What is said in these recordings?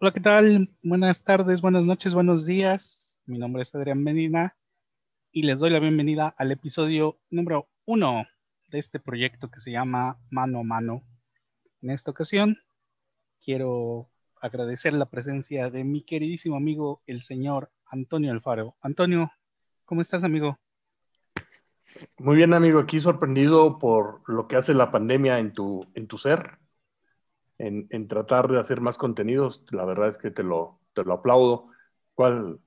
Hola, ¿qué tal? Buenas tardes, buenas noches, buenos días. Mi nombre es Adrián Medina y les doy la bienvenida al episodio número uno de este proyecto que se llama Mano a Mano. En esta ocasión quiero agradecer la presencia de mi queridísimo amigo, el señor Antonio Alfaro. Antonio, ¿cómo estás, amigo? Muy bien, amigo. Aquí sorprendido por lo que hace la pandemia en tu, en tu ser, en, en tratar de hacer más contenidos. La verdad es que te lo, te lo aplaudo. ¿Cuál,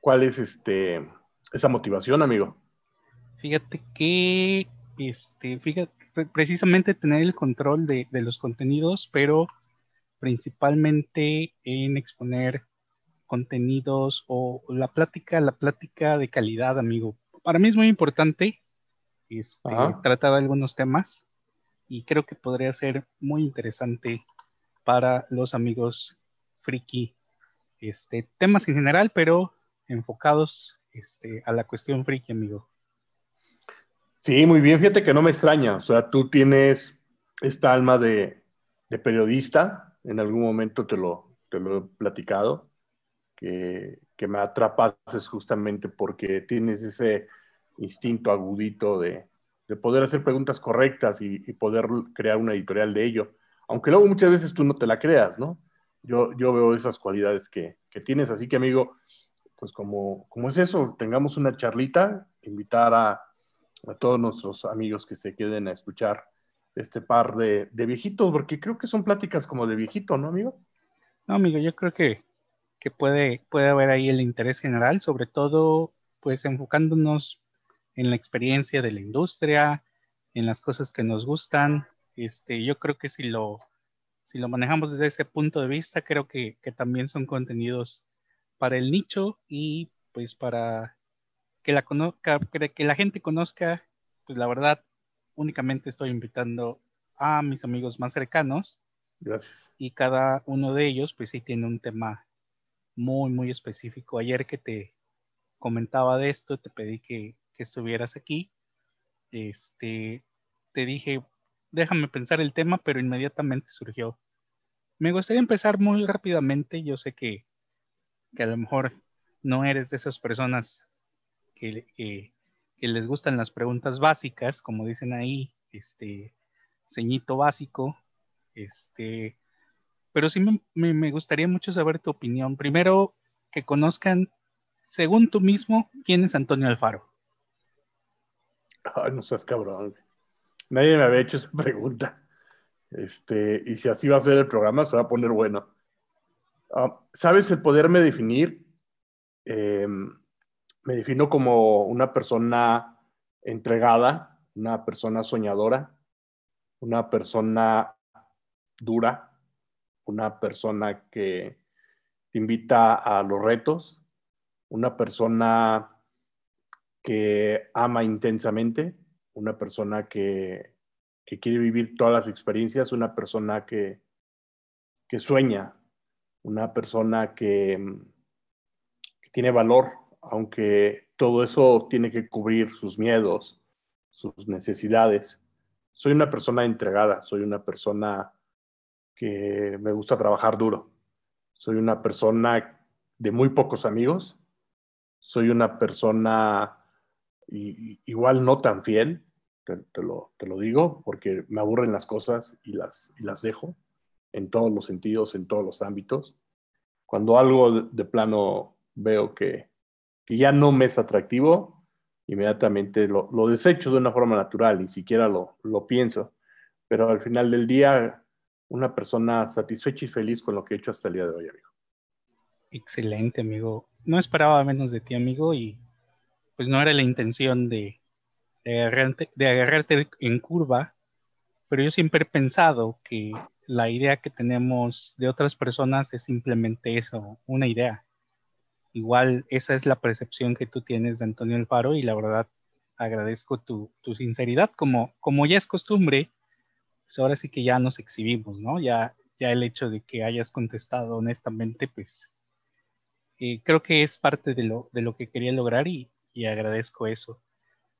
cuál es este, esa motivación, amigo? Fíjate que, este, fíjate, precisamente tener el control de, de los contenidos, pero principalmente en exponer contenidos o la plática, la plática de calidad, amigo. Para mí es muy importante este, tratar algunos temas y creo que podría ser muy interesante para los amigos friki. Este, temas en general, pero enfocados este, a la cuestión friki, amigo. Sí, muy bien, fíjate que no me extraña, o sea, tú tienes esta alma de, de periodista, en algún momento te lo, te lo he platicado, que, que me atrapas justamente porque tienes ese instinto agudito de, de poder hacer preguntas correctas y, poder crear una editorial de ello. Aunque luego muchas veces tú no te la creas, ¿no? Yo, yo veo esas cualidades que, que tienes, así que amigo, pues como, como es eso, tengamos una charlita, invitar a, a todos nuestros amigos que se queden a escuchar este par de, de, viejitos, porque creo que son pláticas como de viejito, ¿no, amigo? No, amigo, yo creo que, que puede, puede haber ahí el interés general, sobre todo, pues enfocándonos en la experiencia de la industria, en las cosas que nos gustan. Este, yo creo que si lo, si lo manejamos desde ese punto de vista, creo que, que también son contenidos para el nicho y pues para que la, conozca, que la gente conozca, pues la verdad, únicamente estoy invitando a mis amigos más cercanos. Gracias. Y cada uno de ellos, pues sí tiene un tema muy, muy específico. Ayer que te comentaba de esto, te pedí que, que estuvieras aquí. Este, te dije, déjame pensar el tema, pero inmediatamente surgió. Me gustaría empezar muy rápidamente. Yo sé que, que a lo mejor no eres de esas personas que, que, les gustan las preguntas básicas, como dicen ahí, este, ceñito básico, este, pero sí me, me gustaría mucho saber tu opinión. Primero, que conozcan, según tú mismo, quién es Antonio Alfaro. No seas cabrón. Nadie me había hecho esa pregunta. Este, y si así va a ser el programa, se va a poner bueno. Ah, ¿Sabes el poderme definir? Em, me defino como una persona entregada, una persona soñadora, una persona dura, una persona que te invita a los retos, una persona que ama intensamente, una persona que, quiere vivir todas las experiencias, una persona que, que sueña, una persona que, que, tiene valor, aunque todo eso tiene que cubrir sus miedos, sus necesidades. Soy una persona entregada, soy una persona que me gusta trabajar duro, soy una persona de muy pocos amigos, soy una persona y, igual no tan fiel, te, lo, te, lo, digo, porque me aburren las cosas y las, y las dejo en todos los sentidos, en todos los ámbitos. Cuando algo de, de plano veo que, que, ya no me es atractivo, inmediatamente lo, lo, desecho de una forma natural, ni siquiera lo, lo pienso. Pero al final del día, una persona satisfecha y feliz con lo que he hecho hasta el día de hoy, amigo. Excelente, amigo. No esperaba menos de ti, amigo, y pues no era la intención de, de, agarrarte, de agarrarte en curva, pero yo siempre he pensado que la idea que tenemos de otras personas es simplemente eso, una idea. Igual esa es la percepción que tú tienes de Antonio Alfaro y la verdad agradezco tu, tu sinceridad. Como, como ya es costumbre, pues ahora sí que ya nos exhibimos, ¿no? Ya, ya el hecho de que hayas contestado honestamente, pues eh, creo que es parte de lo, de lo que quería lograr y, y agradezco eso.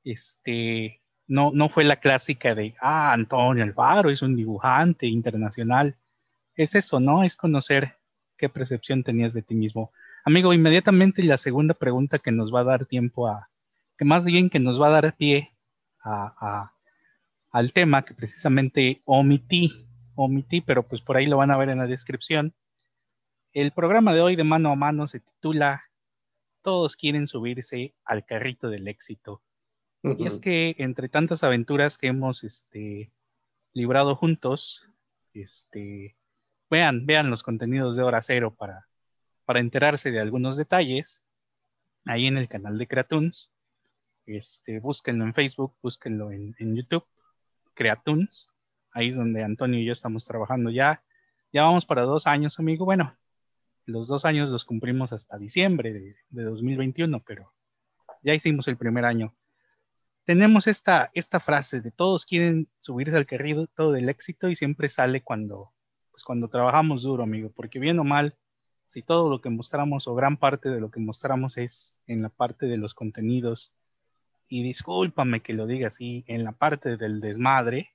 Este, no, no fue la clásica de, ah, Antonio Alfaro es un dibujante internacional. Es eso, ¿no? Es conocer qué percepción tenías de ti mismo. Amigo, inmediatamente la segunda pregunta que nos va a dar tiempo a, que más bien que nos va a dar pie a, al tema que precisamente omití, omití, pero pues por ahí lo van a ver en la descripción. El programa de hoy de mano a mano se titula Todos quieren subirse al carrito del éxito. Y es que entre tantas aventuras que hemos este, librado juntos, este, vean, vean los contenidos de Hora Cero para, para enterarse de algunos detalles ahí en el canal de Creatunes. Este, búsquenlo en Facebook, búsquenlo en, YouTube, Creatunes. Ahí es donde Antonio y yo estamos trabajando ya. Ya vamos para dos años, amigo. Bueno, los dos años los cumplimos hasta diciembre de, de 2021, pero ya hicimos el primer año. Tenemos esta, esta frase de todos quieren subirse al carrito del éxito y siempre sale cuando, pues cuando trabajamos duro, amigo, porque bien o mal, si todo lo que mostramos o gran parte de lo que mostramos es en la parte de los contenidos, y discúlpame que lo diga así, en la parte del desmadre,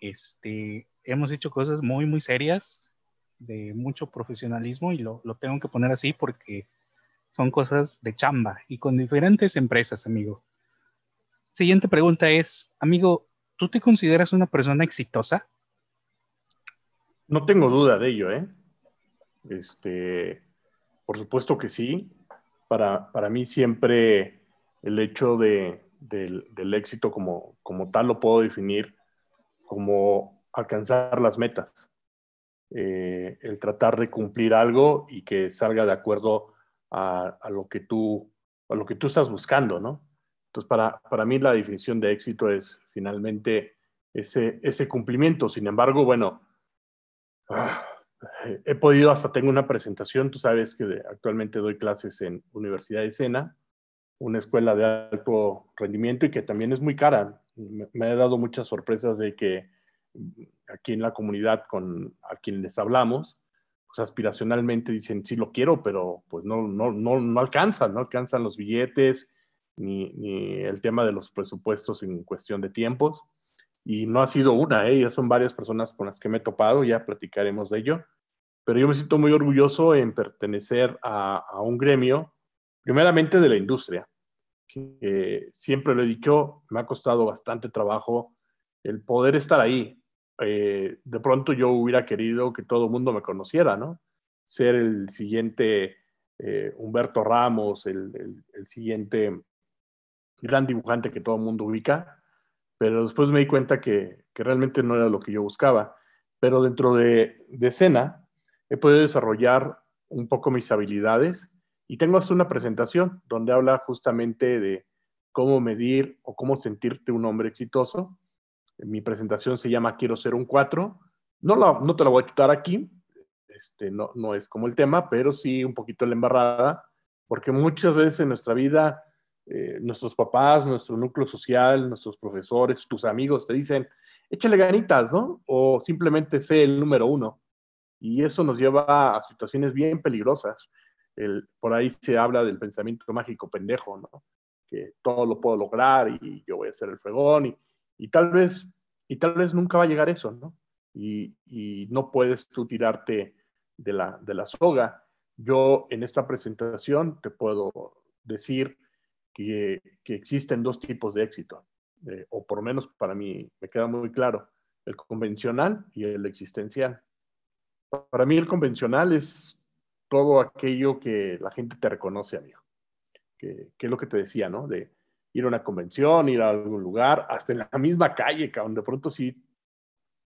este, hemos hecho cosas muy, muy serias, de mucho profesionalismo, y lo, lo tengo que poner así porque son cosas de chamba y con diferentes empresas, amigo Siguiente pregunta es, amigo, ¿tú te consideras una persona exitosa? No tengo duda de ello, ¿eh? Este, por supuesto que sí. Para, para mí siempre el hecho de, del, éxito como, como tal lo puedo definir como alcanzar las metas. Eh, el tratar de cumplir algo y que salga de acuerdo a, lo que tú, a lo que tú estás buscando, ¿no? Entonces, para, para mí la definición de éxito es finalmente ese, ese cumplimiento. Sin embargo, bueno, ah, he podido, hasta tengo una presentación, tú sabes que actualmente doy clases en Universidad de Sena, una escuela de alto rendimiento y que también es muy cara. Me, me he dado muchas sorpresas de que aquí en la comunidad con a quien les hablamos, pues aspiracionalmente dicen, sí lo quiero, pero pues no, no, no, no alcanzan, no alcanzan los billetes, ni, el tema de los presupuestos en cuestión de tiempos. Y no ha sido una, ¿eh? ya son varias personas con las que me he topado, ya platicaremos de ello. Pero yo me siento muy orgulloso en pertenecer a, un gremio, primeramente de la industria, que siempre lo he dicho, me ha costado bastante trabajo el poder estar ahí. Eh, de pronto yo hubiera querido que todo el mundo me conociera, ¿no? Ser el siguiente eh, Humberto Ramos, el, el siguiente gran dibujante que todo el mundo ubica, pero después me di cuenta que, que, realmente no era lo que yo buscaba. Pero dentro de, de escena he podido desarrollar un poco mis habilidades y tengo hasta una presentación donde habla justamente de cómo medir o cómo sentirte un hombre exitoso. Mi presentación se llama Quiero ser un 4. No, la, no te la voy a chutar aquí, este, no, no es como el tema, pero sí un poquito la embarrada, porque muchas veces en nuestra vida eh, nuestros papás, nuestro núcleo social, nuestros profesores, tus amigos te dicen, échale ganitas, ¿no? O simplemente sé el número uno. Y eso nos lleva a situaciones bien peligrosas. El, por ahí se habla del pensamiento mágico pendejo, ¿no? Que todo lo puedo lograr y yo voy a ser el fregón y, y tal vez y tal vez nunca va a llegar eso, ¿no? Y, no puedes tú tirarte de la, de la soga. Yo en esta presentación te puedo decir que, existen dos tipos de éxito, eh, o por lo menos para mí me queda muy claro, el convencional y el existencial. Para mí el convencional es todo aquello que la gente te reconoce, amigo. Que, que, es lo que te decía, ¿no? De ir a una convención, ir a algún lugar, hasta en la misma calle, donde de pronto sí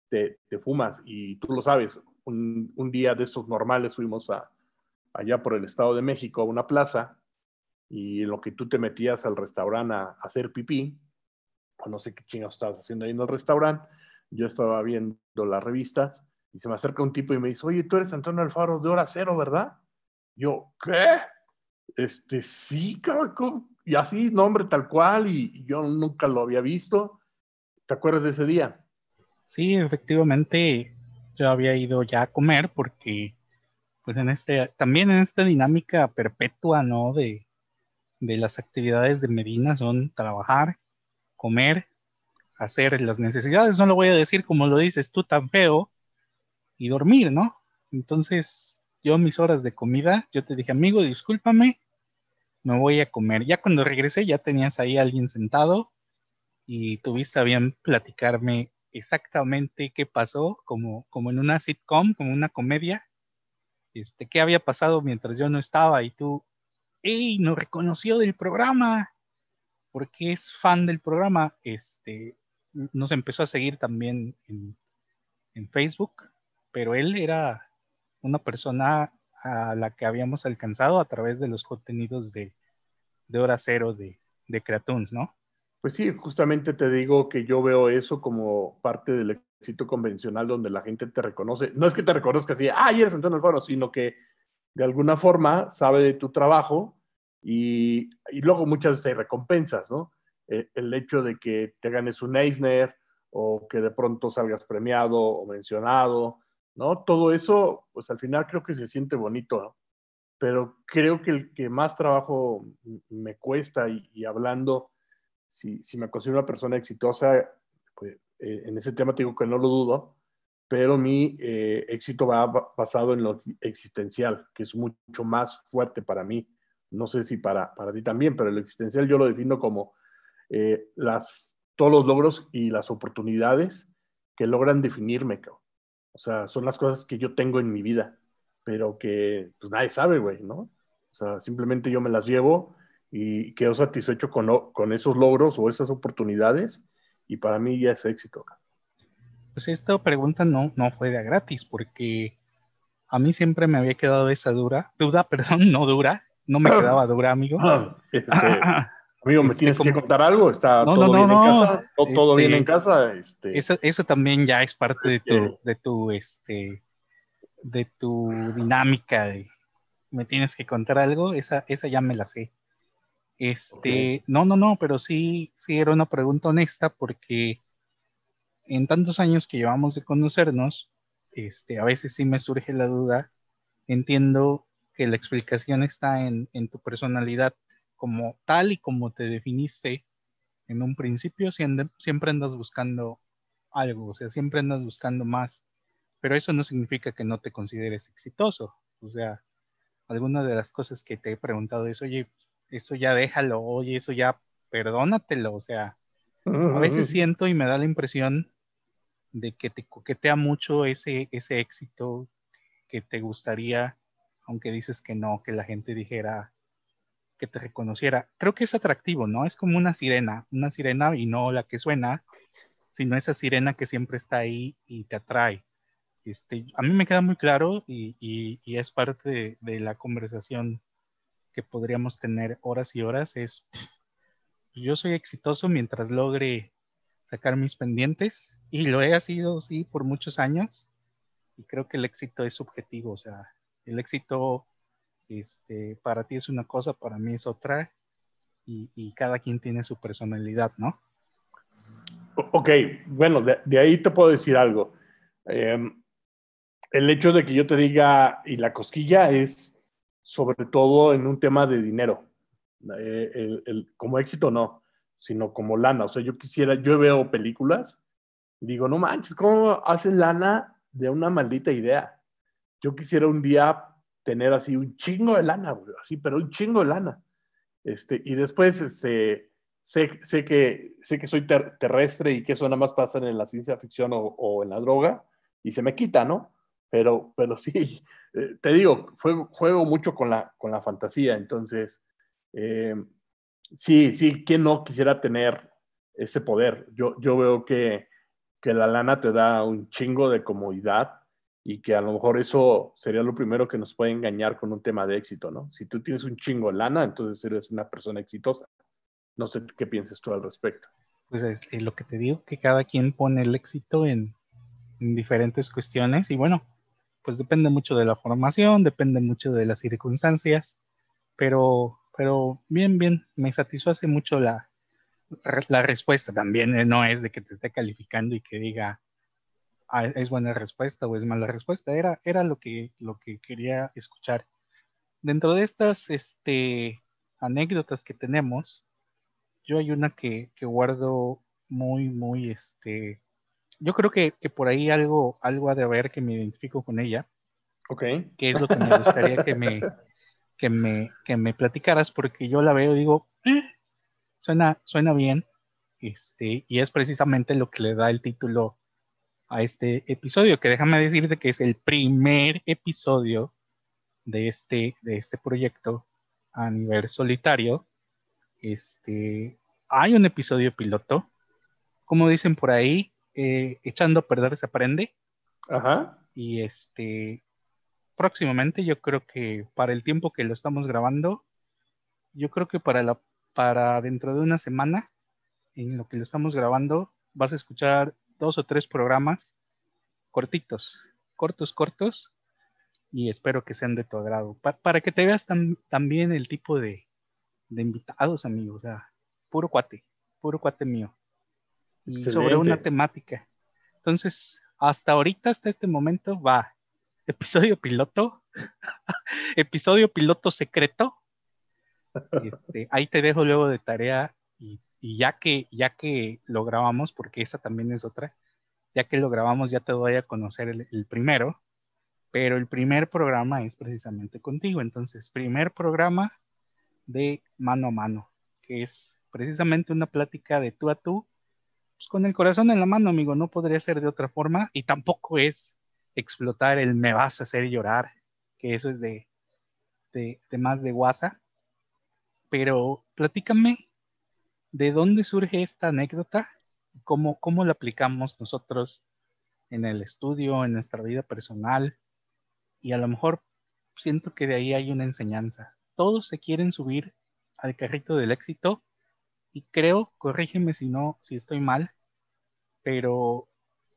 te, te fumas y tú lo sabes. Un, un, día de estos normales fuimos a, allá por el Estado de México a una plaza y en lo que tú te metías al restaurante a, hacer pipí, o no sé qué chingados estabas haciendo ahí en el restaurante, yo estaba viendo las revistas y se me acerca un tipo y me dice, oye, tú eres Antonio Alfaro de Hora Cero, ¿verdad? Yo, ¿qué? Este, sí, cabrón, y así, nombre tal cual, y, yo nunca lo había visto. ¿Te acuerdas de ese día? Sí, efectivamente, yo había ido ya a comer porque, pues en este, también en esta dinámica perpetua, ¿no? De, de las actividades de Medina son trabajar, comer, hacer las necesidades, no lo voy a decir como lo dices tú tan feo, y dormir, ¿no? Entonces, yo mis horas de comida, yo te dije, amigo, discúlpame, me voy a comer. Ya cuando regresé ya tenías ahí a alguien sentado y tuviste a bien platicarme exactamente qué pasó, como, como en una sitcom, como una comedia, este, qué había pasado mientras yo no estaba y tú, ¡ey! Nos reconoció del programa, porque es fan del programa, este, nos empezó a seguir también en, en Facebook, pero él era una persona a la que habíamos alcanzado a través de los contenidos de, de hora cero de, de Creatoons, ¿no? Pues sí, justamente te digo que yo veo eso como parte del éxito convencional donde la gente te reconoce. No es que te reconozca así, ah, eres Antonio Alfaro, sino que de alguna forma sabe de tu trabajo y, y luego muchas veces hay recompensas, ¿no? Eh, el hecho de que te ganes un Eisner o que de pronto salgas premiado o mencionado, ¿no? Todo eso, pues al final creo que se siente bonito, ¿no? Pero creo que el que más trabajo me cuesta y, hablando, si, si, me considero una persona exitosa, pues eh, en ese tema te digo que no lo dudo, pero mi eh, éxito va basado en lo existencial, que es mucho más fuerte para mí. No sé si para, para ti también, pero el existencial yo lo defino como eh, las, todos los logros y las oportunidades que logran definirme. O sea, son las cosas que yo tengo en mi vida, pero que pues nadie sabe, güey, ¿no? O sea, simplemente yo me las llevo y quedo satisfecho con, con esos logros o esas oportunidades y para mí ya es éxito. Pues esta pregunta no, no fue de gratis porque a mí siempre me había quedado esa dura, duda, perdón, no dura, no me quedaba dura, amigo. Este, Amigo, ¿me tienes que contar algo? ¿Está todo bien en casa? ¿Todo, bien en casa? Este... Eso, eso, también ya es parte de tu, de tu, este, de tu dinámica ¿me tienes que contar algo? Esa, esa ya me la sé. Este, no, no, no, pero sí, sí era una pregunta honesta porque en tantos años que llevamos de conocernos, este, a veces sí me surge la duda. Entiendo que la explicación está en, en tu personalidad como tal y como te definiste en un principio, siempre andas buscando algo, o sea, siempre andas buscando más, pero eso no significa que no te consideres exitoso. O sea, alguna de las cosas que te he preguntado es, oye, eso ya déjalo, oye, eso ya perdónatelo, o sea, a veces siento y me da la impresión de que te coquetea mucho ese, ese éxito que te gustaría, aunque dices que no, que la gente dijera, que te reconociera. Creo que es atractivo, ¿no? Es como una sirena, una sirena y no la que suena, sino esa sirena que siempre está ahí y te atrae. Este, a mí me queda muy claro y, es parte de, la conversación que podríamos tener horas y horas, es yo soy exitoso mientras logre sacar mis pendientes y lo he sido, sí, por muchos años y creo que el éxito es subjetivo, o sea, el éxito este, para ti es una cosa, para mí es otra, y, cada quien tiene su personalidad, ¿no? Ok, bueno, de, ahí te puedo decir algo. Em, el hecho de que yo te diga, y la cosquilla es sobre todo en un tema de dinero, eh, como éxito no, sino como lana. O sea, yo quisiera, yo veo películas, digo, no manches, ¿cómo hacen lana de una maldita idea? Yo quisiera un día tener así un chingo de lana, así, pero un chingo de lana. Este, y después este, sé, sé, que, sé que soy terrestre y que eso nada más pasa en la ciencia ficción o, en la droga y se me quita, ¿no? Pero, pero sí, eh, te digo, juego, juego, mucho con la, con la fantasía, entonces, eh, sí, sí, ¿quién no quisiera tener ese poder? Yo, yo veo que, que la lana te da un chingo de comodidad, y que a lo mejor eso sería lo primero que nos puede engañar con un tema de éxito, ¿no? Si tú tienes un chingo de lana, entonces eres una persona exitosa. No sé qué piensas tú al respecto. Pues es, lo que te digo, que cada quien pone el éxito en, diferentes cuestiones y bueno, pues depende mucho de la formación, depende mucho de las circunstancias, pero, pero bien, bien, me satisface mucho la, la respuesta también, eh, no es de que te esté calificando y que diga, es buena respuesta o es mala respuesta. Era, era lo, que, lo que quería escuchar. Dentro de estas este, anécdotas que tenemos, yo hay una que, guardo muy, muy, este, yo creo que, por ahí algo, algo ha de haber que me identifico con ella. Ok. Que es lo que me gustaría que me, que me, que me platicaras, porque yo la veo y digo, eh, suena, suena bien. Este, y es precisamente lo que le da el título a este episodio, que déjame decirte que es el primer episodio de este, de este proyecto a nivel solitario. Este, hay un episodio piloto, como dicen por ahí, eh, echando a perder se aprende. Ajá. Y este, próximamente, yo creo que para el tiempo que lo estamos grabando, yo creo que para la, para dentro de una semana, en lo que lo estamos grabando, vas a escuchar dos o tres programas cortitos, cortos, cortos, y espero que sean de tu agrado, para que te veas también el tipo de, de invitados, amigos, o sea, puro cuate, puro cuate mío, y sobre una temática. Entonces, hasta ahorita, hasta este momento, va episodio piloto, episodio piloto secreto. Este, ahí te dejo luego de tarea y, ya que ya que lo grabamos, porque esa también es otra, ya que lo grabamos ya te doy a conocer el, primero, pero el primer programa es precisamente contigo. Entonces, primer programa de mano a mano, que es precisamente una plática de tú a tú, pues con el corazón en la mano, amigo, no podría ser de otra forma y tampoco es explotar el me vas a hacer llorar, que eso es de, de, más de WhatsApp. Pero platícame de dónde surge esta anécdota cómo, cómo la aplicamos nosotros en el estudio, en nuestra vida personal. Y a lo mejor siento que de ahí hay una enseñanza. Todos se quieren subir al carrito del éxito y creo, corrígeme si no, si estoy mal, pero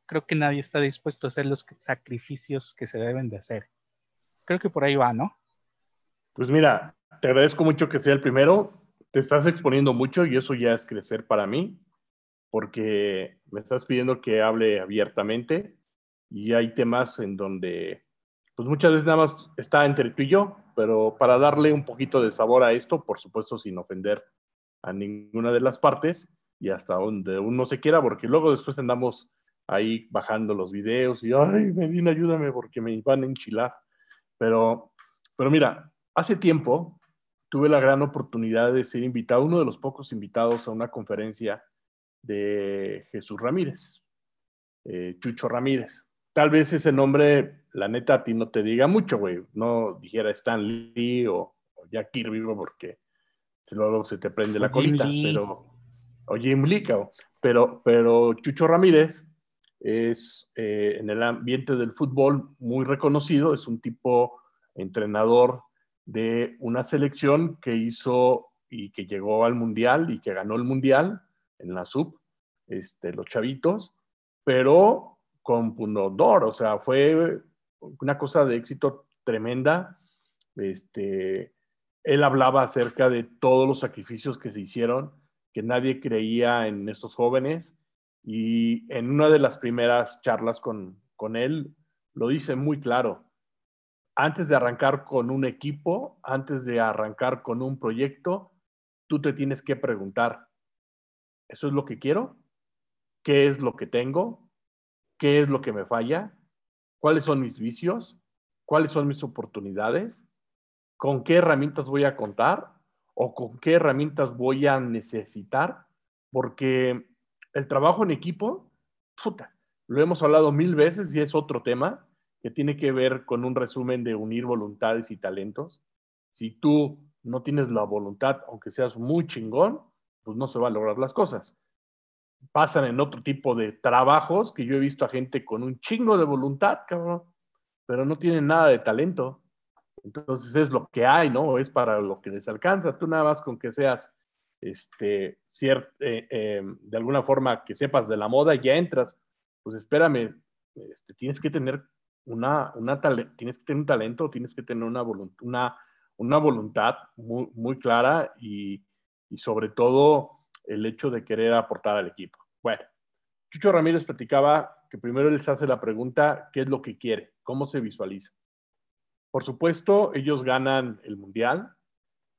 creo que nadie está dispuesto a hacer los sacrificios que se deben de hacer. Creo que por ahí va, ¿no? Pues mira, te agradezco mucho que sea el primero. Te estás exponiendo mucho y eso ya es crecer para mí, porque me estás pidiendo que hable abiertamente y hay temas en donde, pues muchas veces nada más está entre tú y yo, pero para darle un poquito de sabor a esto, por supuesto sin ofender a ninguna de las partes y hasta donde uno se quiera, porque luego después andamos ahí bajando los videos y, ay, Medina, ayúdame porque me van a enchilar. Pero, pero mira, hace tiempo tuve la gran oportunidad de ser invitado, uno de los pocos invitados a una conferencia de Jesús Ramírez, eh, Chucho Ramírez. Tal vez ese nombre, la neta, a ti no te diga mucho, güey. No dijera Stan Lee o, Jack Kirby, porque luego se te prende la colita, pero o Jim Lee, pero, pero Chucho Ramírez es eh, en el ambiente del fútbol muy reconocido, es un tipo entrenador de una selección que hizo y que llegó al mundial y que ganó el mundial en la sub, este, los chavitos, pero con pundonor, o sea, fue una cosa de éxito tremenda. Este, él hablaba acerca de todos los sacrificios que se hicieron, que nadie creía en estos jóvenes y en una de las primeras charlas con, con él, lo dice muy claro. Antes de arrancar con un equipo, antes de arrancar con un proyecto, tú te tienes que preguntar, ¿eso es lo que quiero? ¿Qué es lo que tengo? ¿Qué es lo que me falla? ¿Cuáles son mis vicios? ¿Cuáles son mis oportunidades? ¿Con qué herramientas voy a contar? ¿O con qué herramientas voy a necesitar? Porque el trabajo en equipo, puta, lo hemos hablado mil veces y es otro tema que tiene que ver con un resumen de unir voluntades y talentos. Si tú no tienes la voluntad, aunque seas muy chingón, pues no se van a lograr las cosas. Pasan en otro tipo de trabajos que yo he visto a gente con un chingo de voluntad, cabrón, pero no tienen nada de talento. Entonces es lo que hay, ¿no? Es para lo que les alcanza. Tú nada más con que seas este, eh, em, de alguna forma que sepas de la moda, ya entras, pues espérame, este, tienes que tener una, una tienes que tener un talento, tienes que tener una, una, una voluntad muy, muy clara y, y, sobre todo el hecho de querer aportar al equipo. Bueno, Chucho Ramírez platicaba que primero se hace la pregunta, ¿qué es lo que quiere? ¿Cómo se visualiza? Por supuesto, ellos ganan el Mundial,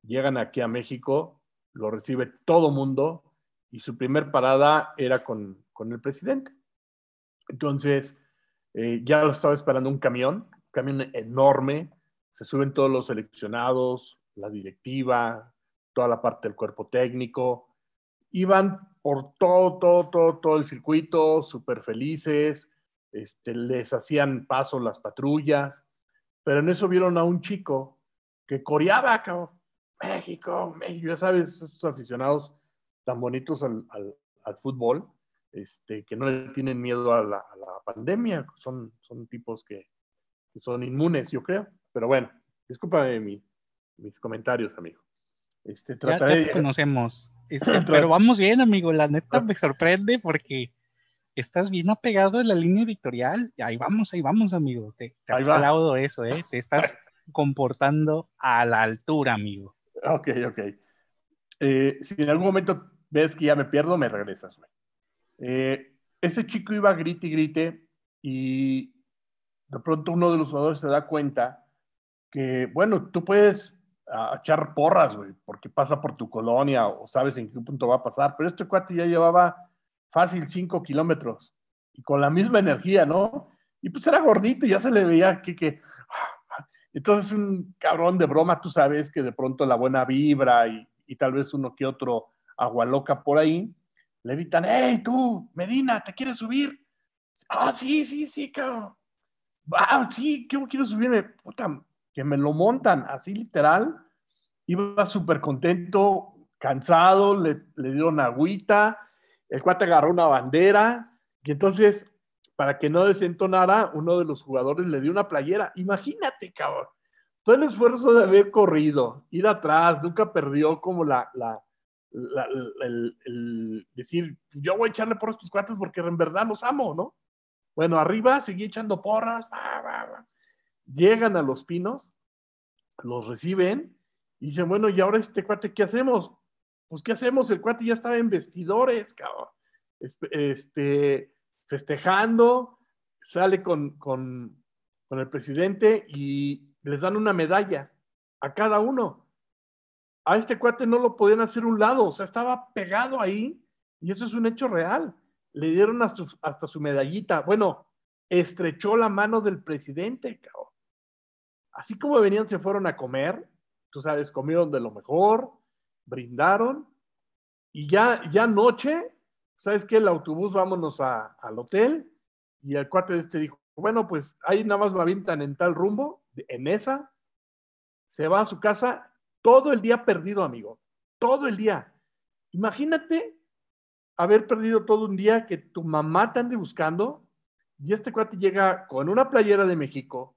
llegan aquí a México lo recibe todo mundo y su primer parada era con, el presidente. Entonces, eh, ya lo estaba esperando un camión camión enorme, se suben todos los seleccionados, la directiva, toda la parte del cuerpo técnico, iban por todo, todo, todo, todo el circuito, súper felices, este, les hacían paso las patrullas, pero en eso vieron a un chico que coreaba, cabrón. México, México, ya sabes, estos aficionados tan bonitos al, fútbol, este, que no le tienen miedo a la, pandemia, son, son tipos que, son inmunes, yo creo. Pero bueno, discúlpame mis comentarios, amigo. Este, ya, te conocemos. Este, pero vamos bien, amigo. La neta me sorprende porque estás bien apegado a la línea editorial. Ahí vamos, ahí vamos, amigo. Te, te aplaudo eso, ¿eh? Te estás comportando a la altura, amigo. Ok, ok. Eh, si en algún momento ves que ya me pierdo, me regresas, eh, ese chico iba a grite y grite y de pronto uno de los jugadores se da cuenta que, bueno, tú puedes a echar porras, güey, porque pasa por tu colonia o sabes en qué punto va a pasar. Pero este cuate ya llevaba fácil cinco kilómetros y con la misma energía, ¿no? Y pues era gordito y ya se le veía que, que... Entonces un cabrón de broma, tú sabes que de pronto la buena vibra y, y tal vez uno que otro agua loca por ahí, le evitan, hey, tú, Medina, ¿te quieres subir? Ah, sí, sí, sí, cabrón. Ah, sí, quiero subirme. Puta, que me lo montan así literal. Iba súper contento, cansado, le, le, dieron agüita, el cuate agarró una bandera y entonces, para que no desentonara, uno de los jugadores le dio una playera. Imagínate, cabrón. Todo el esfuerzo de haber corrido, ir atrás, nunca perdió como la, la, el, decir, yo voy a echarle por estos cuates porque en verdad los amo, ¿no? Bueno, arriba seguí echando porras, llegan a los pinos, los reciben y dicen, bueno, ¿y ahora este cuate qué hacemos? Pues, ¿qué hacemos? El cuate ya estaba en vestidores, cabrón. Este, festejando, sale con, con, el presidente y les dan una medalla a cada uno. A este cuate no lo podían hacer un lado, o sea, estaba pegado ahí y eso es un hecho real. Le dieron hasta, su medallita. Bueno, estrechó la mano del presidente, cabrón así como venían, se fueron a comer, tú sabes, comieron de lo mejor, brindaron, y ya, ya noche, ¿sabes qué? El autobús, vámonos al hotel, y el cuate de este dijo, bueno, pues ahí nada más me avientan en tal rumbo, en esa, se va a su casa, todo el día perdido, amigo, todo el día. Imagínate haber perdido todo un día que tu mamá te ande buscando y este cuate llega con una playera de México,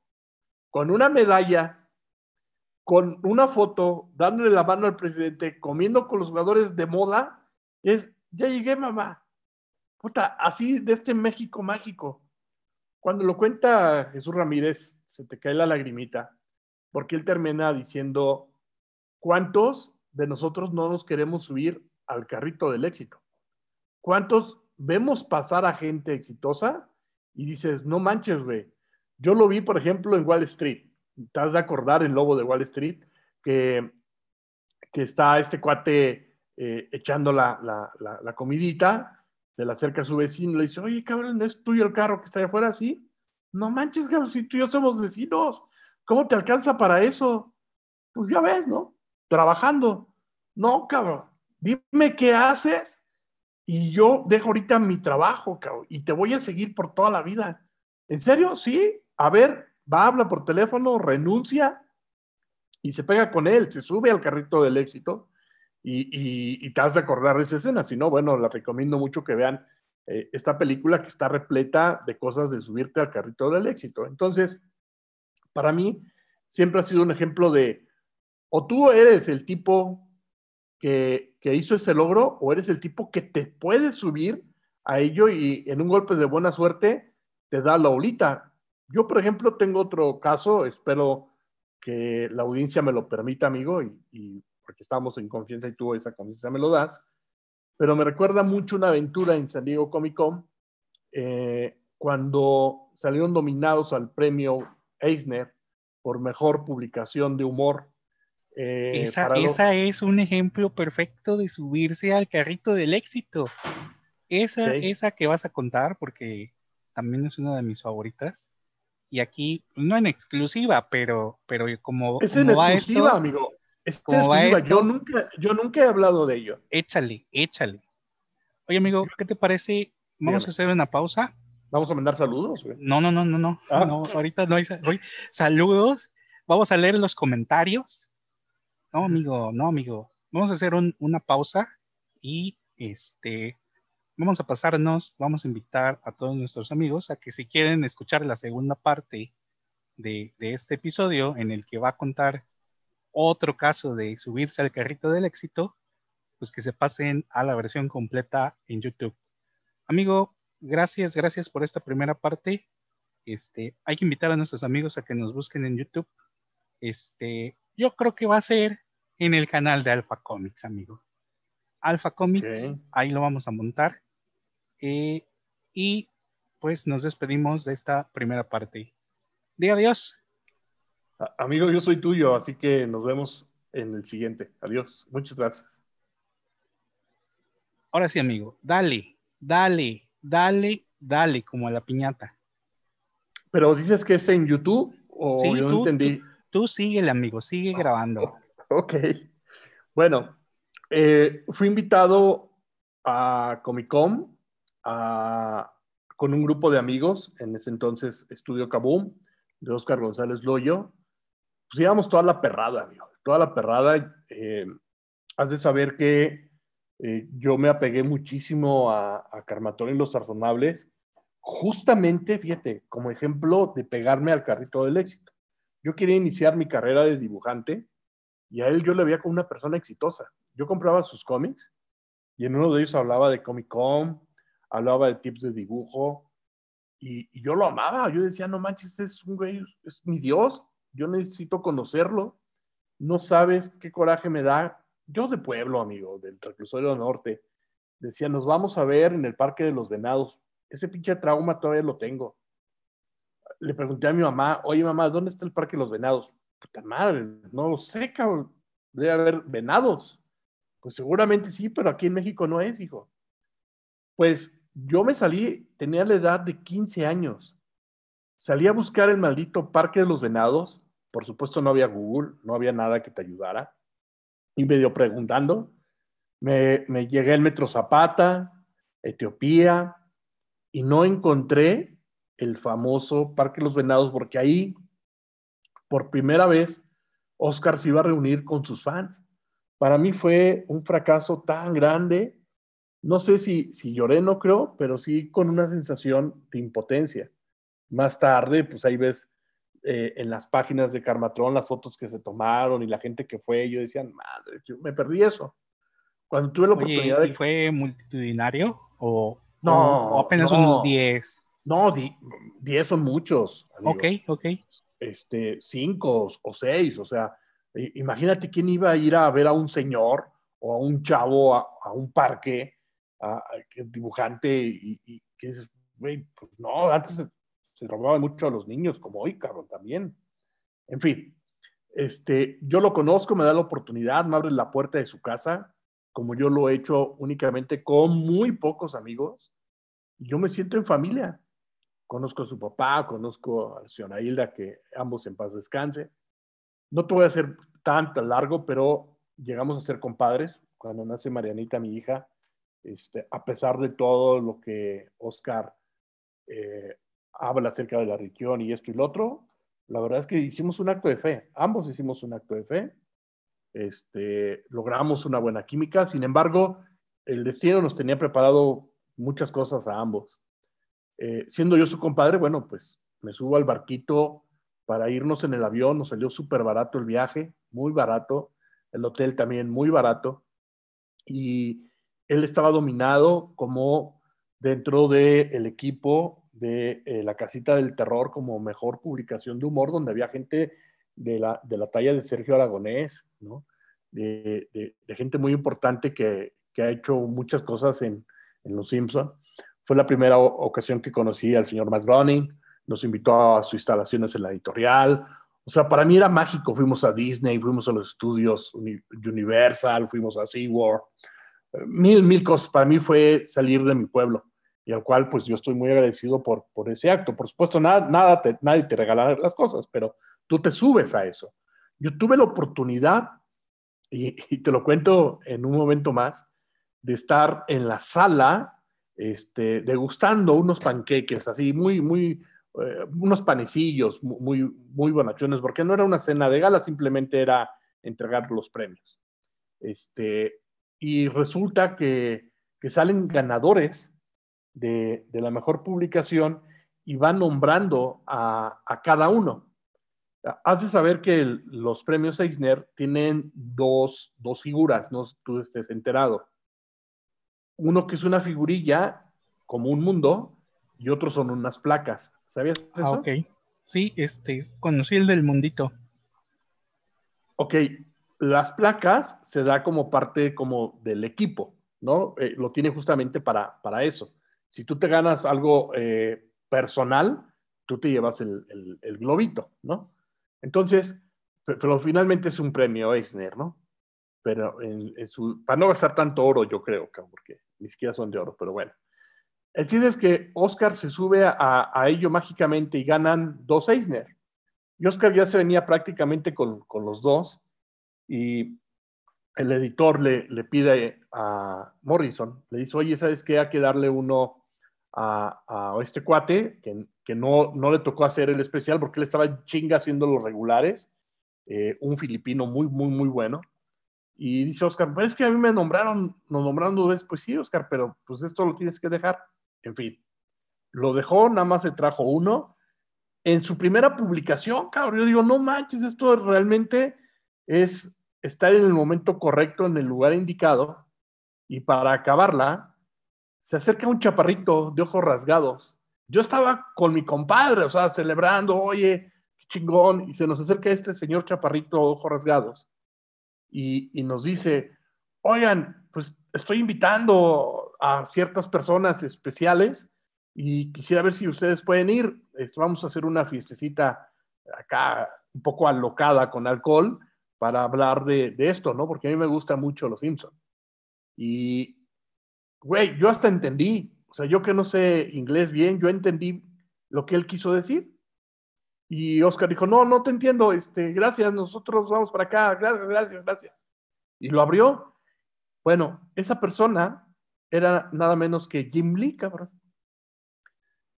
con una medalla, con una foto, dándole la mano al presidente, comiendo con los jugadores de moda, es, ya llegué, mamá. Puta, así de este México mágico. Cuando lo cuenta Jesús Ramírez, se te cae la lagrimita, porque él termina diciendo, ¿cuántos de nosotros no nos queremos subir al carrito del éxito? ¿Cuántos vemos pasar a gente exitosa y dices, no manches, güey, yo lo vi, por ejemplo, en Wall Street. Te has de acordar el lobo de Wall Street, que, que está este cuate eh, echando la, la, comidita, se le acerca a su vecino y le dice, oye, cabrón, ¿es tuyo el carro que está allá afuera? Sí. No manches, cabrón, si tú y yo somos vecinos, ¿cómo te alcanza para eso? Pues ya ves, ¿no? Trabajando. No, cabrón, dime qué haces y yo dejo ahorita mi trabajo, cabrón, y te voy a seguir por toda la vida. ¿En serio? Sí, a ver, va, habla por teléfono, renuncia y se pega con él, se sube al carrito del éxito y, te has de acordar de esa escena. Si no, bueno, la recomiendo mucho que vean eh, esta película que está repleta de cosas de subirte al carrito del éxito. Entonces, para mí, siempre ha sido un ejemplo de, o tú eres el tipo que, que hizo ese logro, o eres el tipo que te puede subir a ello y en un golpe de buena suerte te da la olita. Yo, por ejemplo, tengo otro caso, espero que la audiencia me lo permita, amigo, y, porque estamos en confianza y tú esa confianza me lo das, pero me recuerda mucho una aventura en San Diego Comic Con, eh, cuando salieron dominados al premio Eisner por mejor publicación de humor. Eh, esa, es un ejemplo perfecto de subirse al carrito del éxito. Esa, esa que vas a contar, porque también es una de mis favoritas y aquí, no en exclusiva, pero, pero como, Es en como va exclusiva, esto, amigo. Es en ¿Cómo va exclusiva. esto? Yo nunca, yo nunca he hablado de ello. échale, échale. Oye, amigo, ¿qué te parece? Vamos Dígame. a hacer una pausa. Vamos a mandar saludos, güey. No, no, no, no, no. Ah. no ahorita no hay saludos. Vamos a leer los comentarios. No, amigo, no, amigo. Vamos a hacer un- una pausa y este vamos a pasarnos, vamos a invitar a todos nuestros amigos a que si quieren escuchar la segunda parte de, de este episodio en el que va a contar otro caso de subirse al carrito del éxito, pues que se pasen a la versión completa en YouTube. Amigo, gracias, gracias por esta primera parte. Este, hay que invitar a nuestros amigos a que nos busquen en YouTube. Este, yo creo que va a ser en el canal de Alpha Comics, amigo. Alpha Comics, ahí lo vamos a montar. Eh, y pues nos despedimos de esta primera parte. Diga adiós. Amigo, yo soy tuyo, así que nos vemos en el siguiente. Adiós. Muchas gracias. Ahora sí, amigo, dale, dale, dale, dale, como a la piñata. Pero dices que es en YouTube o Sí, yo no tú- entendí. Tú síguele, amigo, sigue grabando. Ok. Bueno, eh, fui invitado a Comic Con con un grupo de amigos, en ese entonces Estudio Kaboom, de Oscar González Loyo. Pues íbamos toda la perrada, amigo, toda la perrada. Eh, has de saber que eh, yo me apegué muchísimo a, a Carmatón y los Sarzonables, justamente, fíjate, como ejemplo de pegarme al carrito del éxito. Yo quería iniciar mi carrera de dibujante y a él yo le veía como una persona exitosa. Yo compraba sus cómics y en uno de ellos hablaba de Comic Con, hablaba de tips de dibujo y, y yo lo amaba. Yo decía, no manches, es un güey, es mi Dios, yo necesito conocerlo. No sabes qué coraje me da. Yo de pueblo, amigo, del reclusorio norte, decía, nos vamos a ver en el Parque de los Venados. Ese pinche trauma todavía lo tengo. Le pregunté a mi mamá, oye mamá, ¿dónde está el Parque de los Venados? Puta madre, no lo sé, cabrón. Debe haber venados. Pues seguramente sí, pero aquí en México no es, hijo. Pues yo me salí, tenía la edad de 15 años. Salí a buscar el maldito Parque de los Venados. Por supuesto no había Google, no había nada que te ayudara. Y medio preguntando. Me, me llegué al Metro Zapata, Etiopía, y no encontré el famoso Parque de los Venados porque ahí, por primera vez, Oscar se iba a reunir con sus fans. Para mí fue un fracaso tan grande. No sé si, si lloré, no creo, pero sí con una sensación de impotencia. Más tarde, pues ahí ves eh, en las páginas de Carmatrón las fotos que se tomaron y la gente que fue. Yo decía, madre, yo me perdí eso. Cuando tuve la Oye, oportunidad de ¿y fue multitudinario o, No, o apenas no. unos 10? No, di- 10 son muchos. Ok, ok. Este, 5 o 6. O sea, imagínate quién iba a ir a ver a un señor o a un chavo a, a un parque, a, a- es dibujante, y, y que dices, güey, pues no, antes se, se robaba mucho a los niños, como hoy, cabrón, también. En fin, este, yo lo conozco, me da la oportunidad, me abre la puerta de su casa, como yo lo he hecho únicamente con muy pocos amigos. y Yo me siento en familia. Conozco a su papá, conozco a señora Hilda, que ambos en paz descanse. No te voy a hacer tanto largo, pero llegamos a ser compadres. Cuando nace Marianita, mi hija, este, a pesar de todo lo que Oscar eh, habla acerca de la religión y esto y lo otro, la verdad es que hicimos un acto de fe. Ambos hicimos un acto de fe. Este, logramos una buena química. Sin embargo, el destino nos tenía preparado muchas cosas a ambos. Eh, siendo yo su compadre, bueno, pues me subo al barquito para irnos en el avión. Nos salió súper barato el viaje, muy barato. El hotel también muy barato. Y él estaba dominado como dentro del equipo de eh, la casita del terror como mejor publicación de humor, donde había gente de la, de la talla de Sergio Aragonés, ¿no? de, de, de gente muy importante que, que, ha hecho muchas cosas en, en Los Simpson. Fue la primera ocasión que conocí al señor Matt Groening, nos invitó a sus instalaciones en la editorial. O sea, para mí era mágico. Fuimos a Disney, fuimos a los estudios Universal, fuimos a SeaWorld. Mil, mil cosas. Para mí fue salir de mi pueblo. y al cual pues yo estoy muy agradecido por, por ese acto. Por supuesto, nada, nada nadie te regala las cosas, pero tú te subes a eso. Yo tuve la oportunidad, y, te lo cuento en un momento más, de estar en la sala este, degustando unos panqueques, así muy, muy, eh, unos panecillos muy, muy bonachones, porque no era una cena de gala, simplemente era entregar los premios. Este, y resulta que, que salen ganadores de, la mejor publicación y va nombrando a, cada uno. Hace saber que los premios Eisner tienen dos, figuras, no tú estés enterado. Uno que es una figurilla, como un mundo, y otro son unas placas. ¿Sabías ah, eso? ok. Sí, este, conocí el del mundito. Ok, las placas se da como parte como del equipo, ¿no? Eh, lo tiene justamente para, para eso si tú te ganas algo eh, personal, tú te llevas el, globito, ¿no? Entonces, pero, finalmente es un premio Eisner, ¿no? Pero para no gastar tanto oro, yo creo, porque ni siquiera son de oro, pero bueno. El chiste es que Oscar se sube a, ello mágicamente y ganan dos Eisner. Y Oscar ya se venía prácticamente con, los dos y el editor le, le, pide a Morrison, le dice, oye, ¿sabes qué? Hay que darle uno a, este cuate, que, no, no, le tocó hacer el especial porque él estaba chinga haciendo los regulares, eh, un filipino muy, muy, muy bueno. Y dice Oscar, pues es que a mí me nombraron, nos nombraron dos veces, pues sí, Oscar, pero pues esto lo tienes que dejar. En fin, lo dejó, nada más se trajo uno. En su primera publicación, cabrón, yo digo, no manches, esto realmente es estar en el momento correcto, en el lugar indicado. Y para acabarla, se acerca un chaparrito de ojos rasgados. Yo estaba con mi compadre, o sea, celebrando, oye, qué chingón, y se nos acerca este señor chaparrito, ojos rasgados, y, nos dice, oigan, pues estoy invitando a ciertas personas especiales y quisiera ver si ustedes pueden ir. Vamos a hacer una fiestecita acá un poco alocada con alcohol para hablar de, de esto, ¿no? Porque a mí me gusta mucho Los Simpson. Y, güey, yo hasta entendí, o sea, yo que no sé inglés bien, yo entendí lo que él quiso decir. Y Oscar dijo, no, no te entiendo, este, gracias, nosotros vamos para acá, gracias, gracias, gracias. Y lo abrió. Bueno, esa persona era nada menos que Jim Lee, cabrón.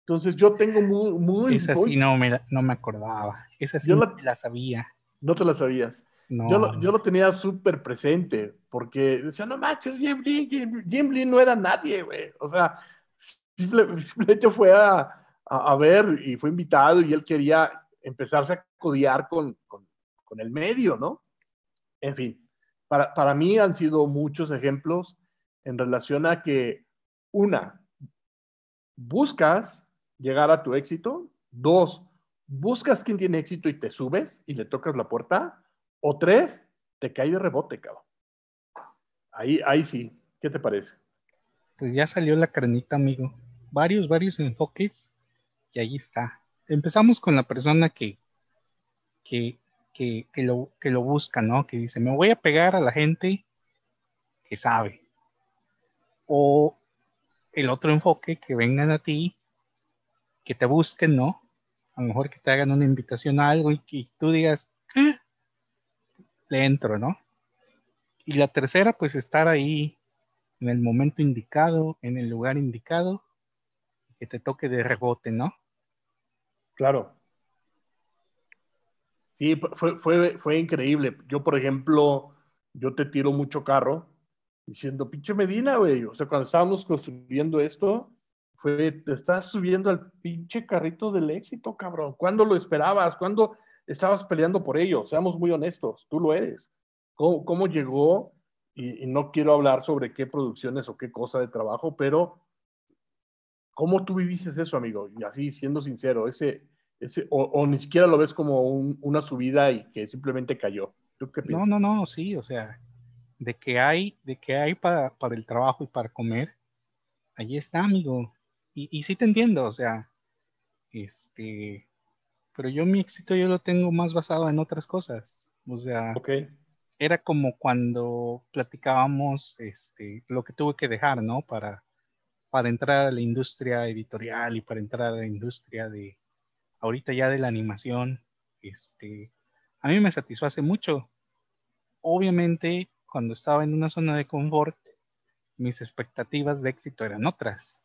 Entonces yo tengo muy... muy Esa sí no me, no me acordaba. Esa sí yo la, la sabía. No te la sabías. Yo, lo, yo, lo, tenía súper presente, porque decía, no manches, Jim Lee, Jim, Lee no era nadie, güey. O sea, simplemente fue a, a, ver y fue invitado y él quería empezarse a codiar con, con, con el medio, ¿no? En fin, para, para mí han sido muchos ejemplos en relación a que, una, buscas llegar a tu éxito, dos, buscas quién tiene éxito y te subes y le tocas la puerta, o tres, te cae de rebote, cabrón. Ahí, ahí sí. ¿Qué te parece? Pues ya salió la carnita, amigo. Varios, varios enfoques y ahí está. Empezamos con la persona que, que, que, que, lo, que lo busca, ¿no? Que dice, me voy a pegar a la gente que sabe. O el otro enfoque, que vengan a ti, que te busquen, ¿no? A lo mejor que te hagan una invitación a algo y que tú digas, eh, le entro, ¿no? Y la tercera, pues estar ahí en el momento indicado, en el lugar indicado, que te toque de rebote, ¿no? Claro. Sí, fue, fue, fue increíble. Yo, por ejemplo, yo te tiro mucho carro diciendo, pinche Medina, güey. O sea, cuando estábamos construyendo esto, fue, te estás subiendo al pinche carrito del éxito, cabrón. ¿Cuándo lo esperabas? ¿Cuándo estabas peleando por ello, seamos muy honestos, tú lo eres. ¿Cómo, llegó? Y, no quiero hablar sobre qué producciones o qué cosa de trabajo, pero ¿cómo tú viviste eso, amigo? Y así, siendo sincero, ese, ese o, ni siquiera lo ves como una subida y que simplemente cayó. ¿Tú qué piensas? No, no, no, sí, o sea, de que hay, de que hay para, para el trabajo y para comer, ahí está, amigo. Y, y sí te entiendo, o sea, este, pero yo mi éxito yo lo tengo más basado en otras cosas. O sea, era como cuando platicábamos este, lo que tuve que dejar, ¿no? Para, para entrar a la industria editorial y para entrar a la industria de ahorita ya de la animación, este, a mí me satisface mucho. Obviamente, cuando estaba en una zona de confort, mis expectativas de éxito eran otras.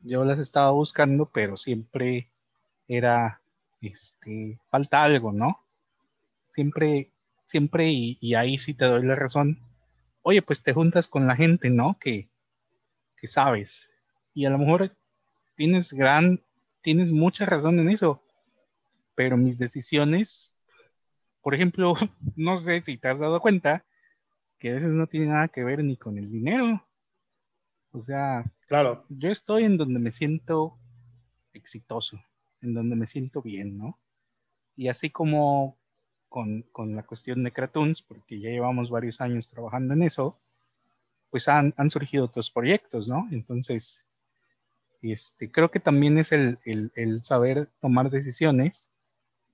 Yo las estaba buscando, pero siempre era, este, falta algo, ¿no? Siempre, siempre, y, ahí sí te doy la razón. Oye, pues te juntas con la gente, ¿no? Que, que sabes. Y a lo mejor tienes gran, tienes mucha razón en eso. Pero mis decisiones, por ejemplo, no sé si te has dado cuenta que a veces no tiene nada que ver ni con el dinero. O sea, claro. yo estoy en donde me siento exitoso, en donde me siento bien, ¿no? Y así como con, con la cuestión de Kratoons, porque ya llevamos varios años trabajando en eso, pues han, surgido otros proyectos, ¿no? Entonces, este, creo que también es el, saber tomar decisiones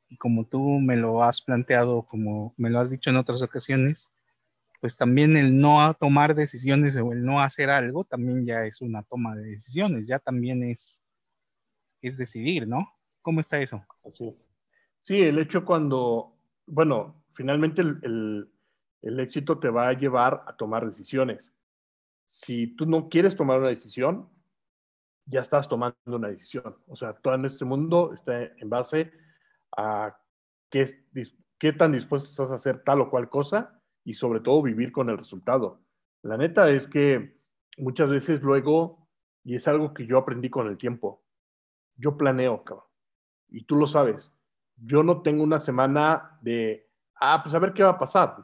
y como tú me lo has planteado, como me lo has dicho en otras ocasiones, pues también el no tomar decisiones o el no hacer algo también ya es una toma de decisiones, ya también es, es decidir, ¿no? ¿Cómo está eso? Así Sí, el hecho cuando, bueno, finalmente el, el éxito te va a llevar a tomar decisiones si tú no quieres tomar una decisión, ya estás tomando una decisión. O sea, todo en este mundo está en base a qué, qué tan dispuesto estás a hacer tal o cual cosa y sobre todo vivir con el resultado. La neta es que muchas veces luego, y es algo que yo aprendí con el tiempo, yo planeo, cabrón, y tú lo sabes, yo no tengo una semana de, ah, pues a ver qué va a pasar.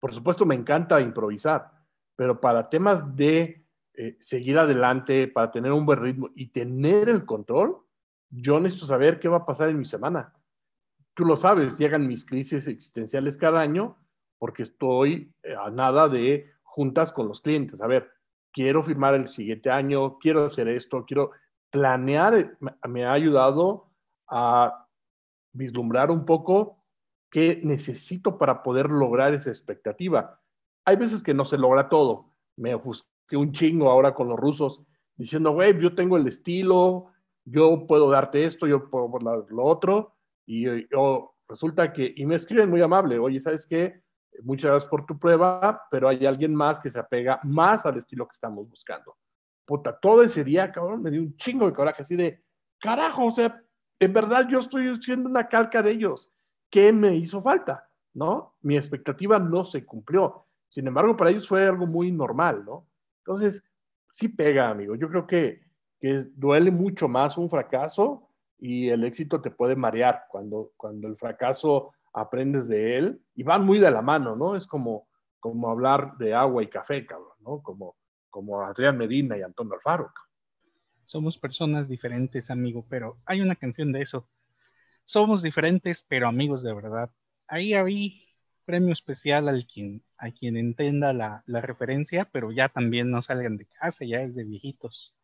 Por supuesto, me encanta improvisar, pero para temas de eh, seguir adelante, para tener un buen ritmo y tener el control, yo necesito saber qué va a pasar en mi semana. Tú lo sabes, llegan mis crisis existenciales cada año porque estoy eh, a nada de juntas con los clientes. A ver, quiero firmar el siguiente año, quiero hacer esto, quiero planear, eh, me ha ayudado a vislumbrar un poco qué necesito para poder lograr esa expectativa hay veces que no se logra todo. Me ofusqué un chingo ahora con los rusos diciendo, güey, yo tengo el estilo, yo puedo darte esto, yo puedo lo otro. Y yo, resulta que, y me escriben muy amable, oye, ¿sabes qué? Muchas gracias por tu prueba, pero hay alguien más que se apega más al estilo que estamos buscando. Puta, todo ese día, cabrón, me dio un chingo de coraje, así de, carajo, o sea, en verdad yo estoy siendo una calca de ellos. ¿Qué me hizo falta? ¿No? Mi expectativa no se cumplió. Sin embargo, para ellos fue algo muy normal, ¿no? Entonces, sí pega, amigo. Yo creo que, que duele mucho más un fracaso y el éxito te puede marear cuando, cuando el fracaso aprendes de él y van muy de la mano, ¿no? Es como, como hablar de agua y café, cabrón, ¿no? Como, como Adrián Medina y Antonio Alfaro. Somos personas diferentes, amigo, pero hay una canción de eso. Somos diferentes, pero amigos de verdad. Ahí había premio especial al quien, a quien entienda la, referencia, pero ya también no salgan de casa, ya es de viejitos.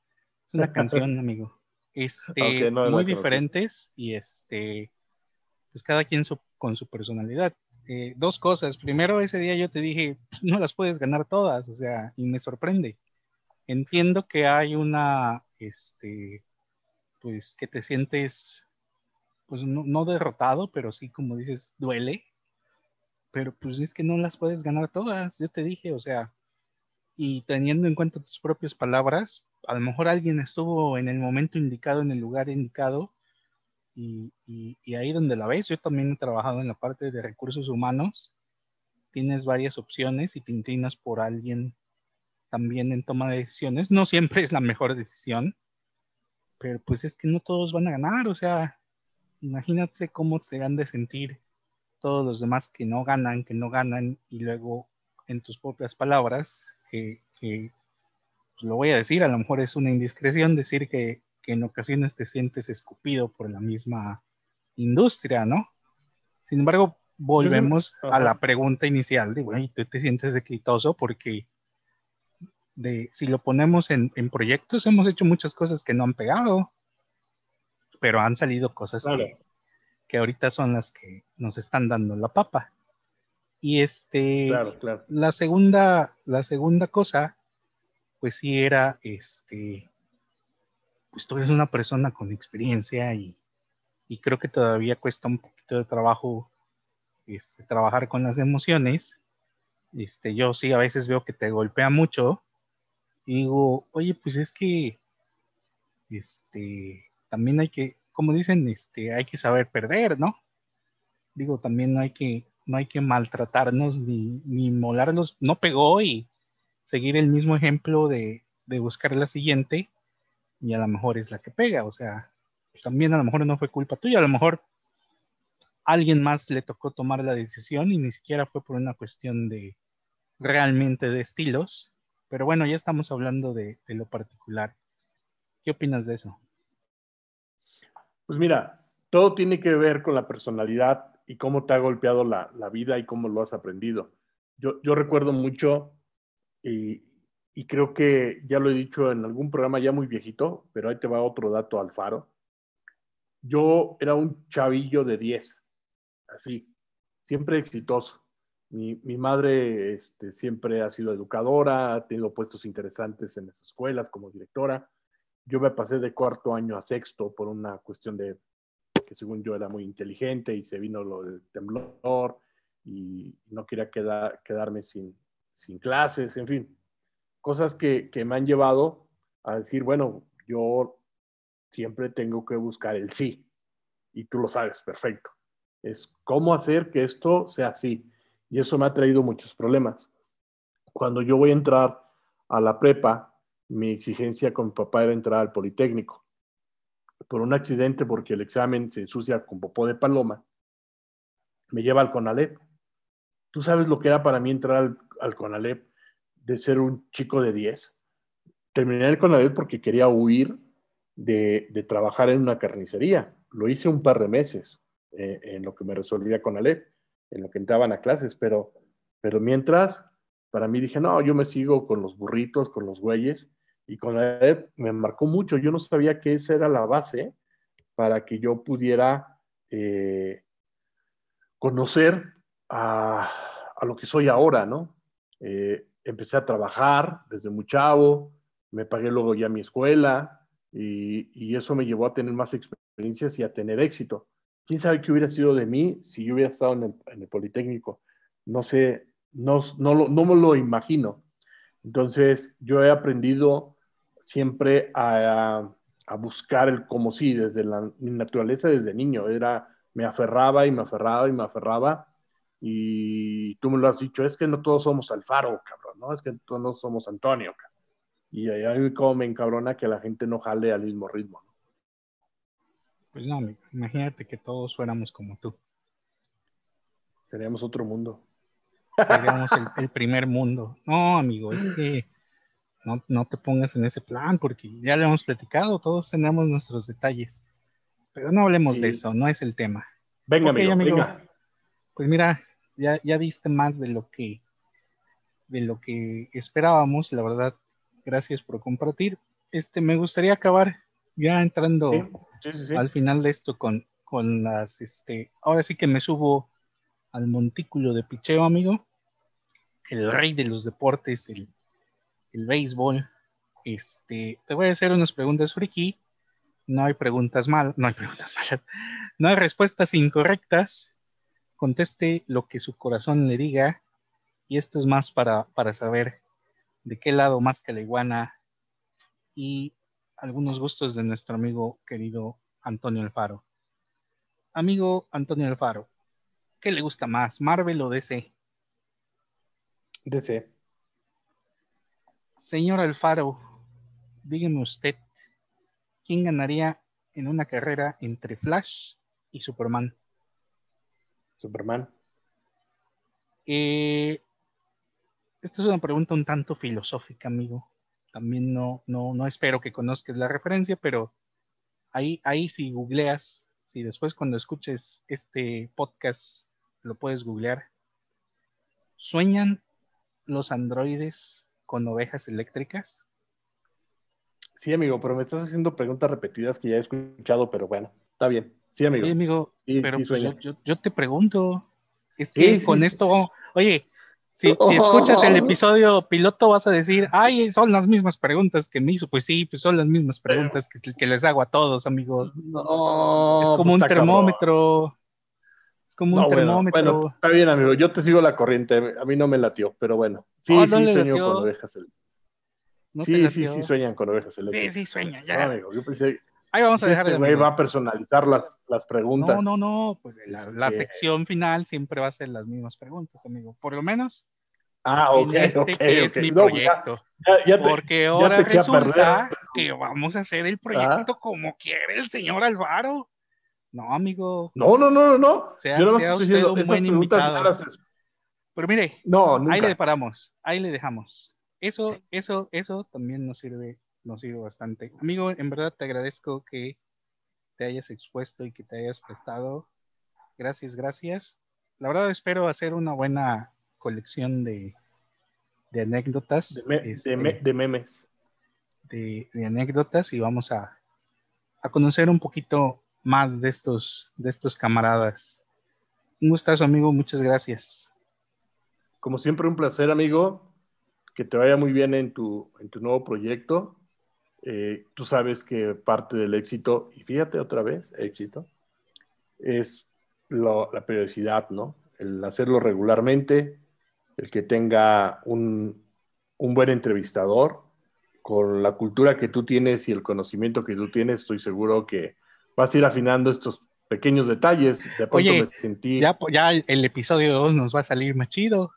Es una canción, amigo. Este, muy diferentes y este, pues cada quien con su personalidad. Eh, dos cosas. Primero, ese día yo te dije, no las puedes ganar todas, o sea, y me sorprende. Entiendo que hay una, este, pues que te sientes, pues no, no derrotado, pero sí, como dices, duele, pero pues es que no las puedes ganar todas, yo te dije, o sea, y teniendo en cuenta tus propias palabras, a lo mejor alguien estuvo en el momento indicado, en el lugar indicado, y, ahí donde la ves, yo también he trabajado en la parte de recursos humanos, tienes varias opciones y te inclinas por alguien también en toma de decisiones, no siempre es la mejor decisión, pero pues es que no todos van a ganar, o sea, imagínate cómo se han de sentir todos los demás que no ganan, que no ganan, y luego en tus propias palabras, que, pues, lo voy a decir, a lo mejor es una indiscreción decir que, en ocasiones te sientes escupido por la misma industria, ¿no? Sin embargo, volvemos a la pregunta inicial de, bueno, tú te sientes exitoso porque de, si lo ponemos en, proyectos, hemos hecho muchas cosas que no han pegado, pero han salido cosas que, que ahorita son las que nos están dando la papa. Y este, la segunda, la segunda cosa, pues sí era este, pues tú eres una persona con experiencia y, creo que todavía cuesta un poquito de trabajo este, trabajar con las emociones. Este, yo sí a veces veo que te golpea mucho y digo, oye, pues es que este, también hay que, como dicen, este, hay que saber perder, ¿no? Digo, también no hay que, no hay que maltratarnos ni, ni molarnos. No pegó y seguir el mismo ejemplo de, de buscar la siguiente y a lo mejor es la que pega, o sea, también a lo mejor no fue culpa tuya, a lo mejor alguien más le tocó tomar la decisión y ni siquiera fue por una cuestión de realmente de estilos, pero bueno, ya estamos hablando de, lo particular. ¿Qué opinas de eso? Pues mira, todo tiene que ver con la personalidad y cómo te ha golpeado la, vida y cómo lo has aprendido. Yo, yo recuerdo mucho, y, y creo que ya lo he dicho en algún programa ya muy viejito, pero ahí te va otro dato al faro. Yo era un chavillo de 10, así, siempre exitoso. Mi, mi madre este, siempre ha sido educadora, ha tenido puestos interesantes en las escuelas como directora. Yo me pasé de cuarto año a sexto por una cuestión de que según yo era muy inteligente y se vino lo del temblor y no quería quedar, quedarme sin, sin clases, en fin cosas que, me han llevado a decir, bueno, yo siempre tengo que buscar el sí. Y tú lo sabes, perfecto. Es cómo hacer que esto sea así. Y eso me ha traído muchos problemas. Cuando yo voy a entrar a la prepa, mi exigencia con mi papá era entrar al Politécnico. Por un accidente, porque el examen se ensucia con popó de paloma, me lleva al CONALEP. Tú sabes lo que era para mí entrar al, al CONALEP de ser un chico de 10. Terminé el Conadep porque quería huir de, trabajar en una carnicería. Lo hice un par de meses eh, en lo que me resolvía con Alep, en lo que entraban a clases, pero, pero mientras, para mí dije, no, yo me sigo con los burritos, con los güeyes, y con Alep me marcó mucho. Yo no sabía que esa era la base para que yo pudiera eh, conocer a, a, lo que soy ahora, ¿no? Eh, empecé a trabajar desde muy chavo, me pagué luego ya mi escuela y, eso me llevó a tener más experiencias y a tener éxito. ¿Quién sabe qué hubiera sido de mí si yo hubiera estado en el, Politécnico? No sé, no, no, no, me lo imagino. Entonces, yo he aprendido siempre a, a buscar el como sí, desde la, mi naturaleza desde niño. Era, me aferraba y me aferraba y me aferraba. Y tú me lo has dicho, es que no todos somos Alfaro, cabrón ¿no? Es que todos no somos Antonio. Y a mí como me encabrona que la gente no jale al mismo ritmo. Pues no, imagínate que todos fuéramos como tú. Seríamos otro mundo. Seríamos el, primer mundo. No, amigo, es que no, te pongas en ese plan porque ya lo hemos platicado, todos tenemos nuestros detalles. Pero no hablemos de eso, no es el tema. Venga, amigo, venga. Pues mira, ya, ya viste más de lo que de lo que esperábamos, la verdad, gracias por compartir. Este, me gustaría acabar ya entrando al final de esto con, con las, este, ahora sí que me subo al montículo de picheo, amigo, el rey de los deportes, el, el béisbol. Este, te voy a hacer unas preguntas friki. No hay preguntas malas, no hay preguntas malas, no hay respuestas incorrectas. Conteste lo que su corazón le diga y esto es más para, saber de qué lado más que la iguana y algunos gustos de nuestro amigo querido Antonio Alfaro. Amigo Antonio Alfaro, ¿qué le gusta más, Marvel o DC? DC. Señor Alfaro, dígame usted, ¿quién ganaría en una carrera entre Flash y Superman? Superman. Eh, esta es una pregunta un tanto filosófica, amigo. También no, no, no espero que conozcas la referencia, pero ahí, ahí si googleas, si después cuando escuches este podcast lo puedes googlear, ¿sueñan los androides con ovejas eléctricas? Sí, amigo, pero me estás haciendo preguntas repetidas que ya he escuchado, pero bueno, está bien. Sí, amigo. Sí, amigo, pero pues yo, te pregunto, es que con esto, oye, Si, si, escuchas el episodio piloto vas a decir, ay, son las mismas preguntas que me hizo. Pues sí, pues son las mismas preguntas que, que les hago a todos, amigos. No, es como pues un termómetro. Es como un No, bueno, termómetro. bueno, está bien, amigo. Yo te sigo la corriente. A mí no me latió, pero bueno. Sí, Oh, no sí, sueño latió. con ovejas eléctricas. ¿No te sí, sí, sí, sueñan con ovejas Sí, eléctricas. sí, sueña, No, ya. amigo, yo pensé Ahí vamos a dejar este güey va a personalizar las, las preguntas. No, no, no, pues la, la Este- sección final siempre va a ser las mismas preguntas, amigo. Por lo menos Ah, ok, en este ok, que es ok. mi No, pues proyecto. ya, ya te- Porque ahora resulta. Ah. que vamos a hacer el proyecto como quiere el señor Alvaro. No, amigo. No, no, no, no, no. Sea- Yo no sea estoy diciendo un esas buen preguntas Pero mire, No, nunca. ahí le paramos, ahí le dejamos. Eso, eso, eso también nos sirve, nos sirve bastante. Amigo, en verdad te agradezco que te hayas expuesto y que te hayas prestado. Gracias, gracias. La verdad espero hacer una buena colección de, de anécdotas. de, me- este, de me- de memes. de- de anécdotas y vamos a, a conocer un poquito más de estos, de estos camaradas. Un gustazo, amigo, muchas gracias. Como siempre, un placer, amigo. Que te vaya muy bien en tu, en tu nuevo proyecto. Eh, tú sabes que parte del éxito, y fíjate otra vez, éxito, es lo- la periodicidad, ¿no? El hacerlo regularmente, el que tenga un, un buen entrevistador, con la cultura que tú tienes y el conocimiento que tú tienes, estoy seguro que vas a ir afinando estos pequeños detalles. De pronto Oye, me sentí... Ya, ya el, el episodio 2 nos va a salir más chido.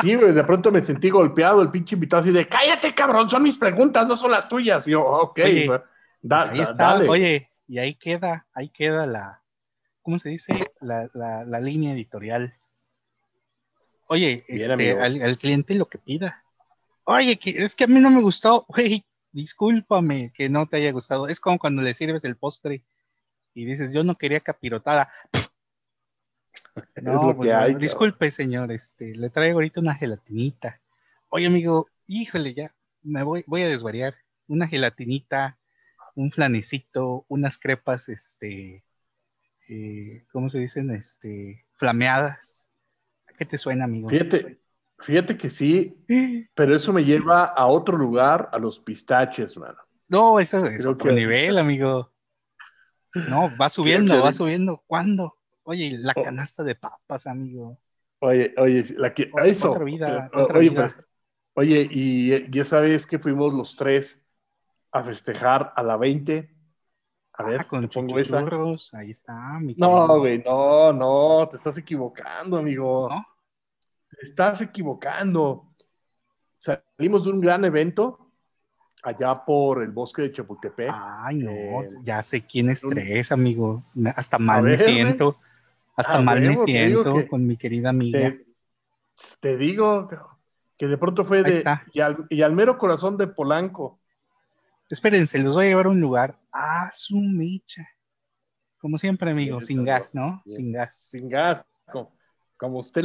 Sí, de pronto me sentí golpeado, el pinche invitado así de, cállate, cabrón, son mis preguntas, no son las tuyas. Y yo, ok, Oye, da- Pues ahí da- está. dale. Oye, y ahí queda, ahí queda la, ¿cómo se dice? La, la, la línea editorial. Oye, Bien, este, al cliente lo que pida. Oye, que, es que a mí no me gustó, güey, discúlpame que no te haya gustado. Es como cuando le sirves el postre y dices, yo no quería capirotada. No, pues, hay, cabrón. disculpe, señor, este, le traigo ahorita una gelatinita. Oye, amigo, híjole, ya, me voy, voy a desvariar. Una gelatinita, un flanecito, unas crepas, este, eh, ¿cómo se dicen? Este, flameadas. ¿A qué te suena, amigo? Fíjate, fíjate que sí, pero eso me lleva a otro lugar, a los pistaches, mano. No, eso es Creo otro que- nivel, amigo. No, va subiendo, que- va subiendo. ¿Cuándo? Oye, la Oh. canasta de papas, amigo. Oye, oye, la que, Otra eso. vida, o- otra oye, vida. pues, oye, y ya sabes que fuimos los tres a festejar a la 20. A ver, Ah, con te pongo esa. ahí está, mi No, güey, no, no, te estás equivocando, amigo. ¿No? Estás equivocando. Salimos de un gran evento allá por el bosque de Chapultepec. Ay, no, Eh, ya sé quién es tres, amigo. Hasta mal me ver, siento. Hasta mal me siento que- con mi querida amiga. te, te digo que de pronto fue de. Y al, y al mero corazón de Polanco. Espérense, los voy a llevar a un lugar. Ah, su mecha. Como siempre, amigo, Sí, sin gas, ¿no? Sin gas. Sin gas. Como, como usted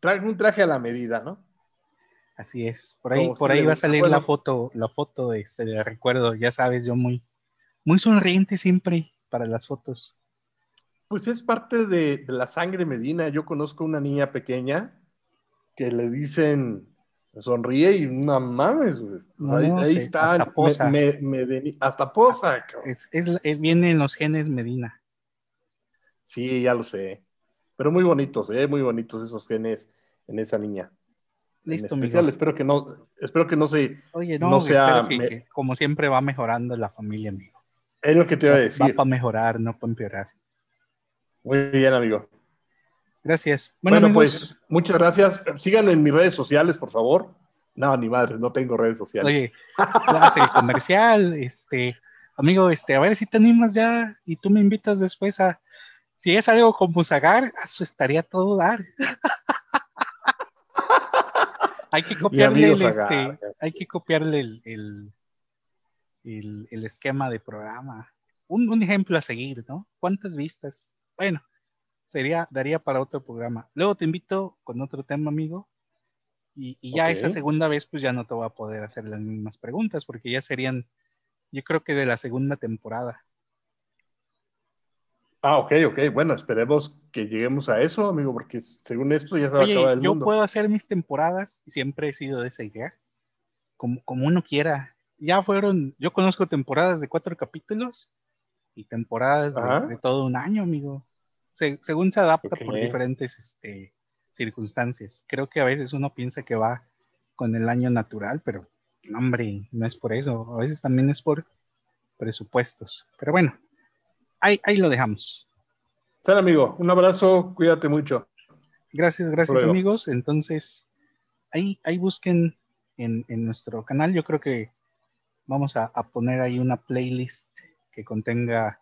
trae un traje a la medida, ¿no? Así es. Por ahí, Como por ahí va a salir la foto, la foto este, de recuerdo. Ya sabes, yo muy, muy sonriente siempre para las fotos. Pues es parte de, de la sangre medina. Yo conozco una niña pequeña que le dicen sonríe y no mames, güey. No, ahí, no, ahí sí, está. hasta posa. me- hasta posa. Es, es, es- viene en los genes Medina. Sí, ya lo sé. Pero muy bonitos, ¿eh? Muy bonitos esos genes en esa niña. Listo, en amigo. especial, espero que no, espero que no se. Oye, no, no sea espero que, me- que como siempre va mejorando la familia, amigo. Es lo que te iba a Va decir. para mejorar, no para empeorar. Muy bien, amigo. Gracias. Bueno, pues muchas gracias. Síganme en mis redes sociales, por favor. No, ni madre, no tengo redes sociales. oye, hace el comercial, este, amigo, este, a ver si te animas ya y tú me invitas después a, si es algo como Zagar, eso estaría a todo dar. hay que copiarle el, este, hay que copiarle el, el, el- el esquema de programa. Un, un ejemplo a seguir, ¿no? ¿Cuántas vistas? Bueno, sería, daría para otro programa. Luego te invito con otro tema, amigo. Y, y ya esa segunda vez, pues ya no te voy a poder hacer las mismas preguntas, porque ya serían, yo creo que de la segunda temporada. Ah, ok, ok. Bueno, esperemos que lleguemos a eso, amigo, porque según esto ya se va a Oye, acabar el yo mundo. puedo hacer mis temporadas y siempre he sido de esa idea. Como, como uno quiera. Ya fueron, yo conozco temporadas de cuatro capítulos y temporadas de, de todo un año, amigo. Se- según se adapta por Ok. diferentes este, circunstancias. Creo que a veces uno piensa que va con el año natural, pero no, hombre, no es por eso. A veces también es por presupuestos. Pero bueno, ahí, ahí lo dejamos. Sal, amigo. Un abrazo. Cuídate mucho. Gracias, gracias luego. amigos. Entonces, ahí, ahí busquen en, en nuestro canal. Yo creo que vamos a, a poner ahí una playlist que contenga,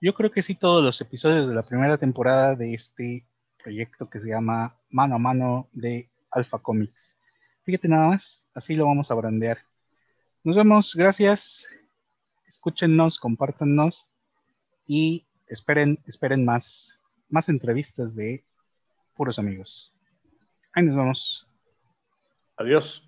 yo creo que sí, todos los episodios de la primera temporada de este proyecto que se llama Mano a Mano de Alpha Comics. Fíjate nada más, así lo vamos a brandear. Nos vemos, gracias. Escúchenos, compártanos y esperen, esperen más, más entrevistas de puros amigos. Ahí nos vemos. Adiós.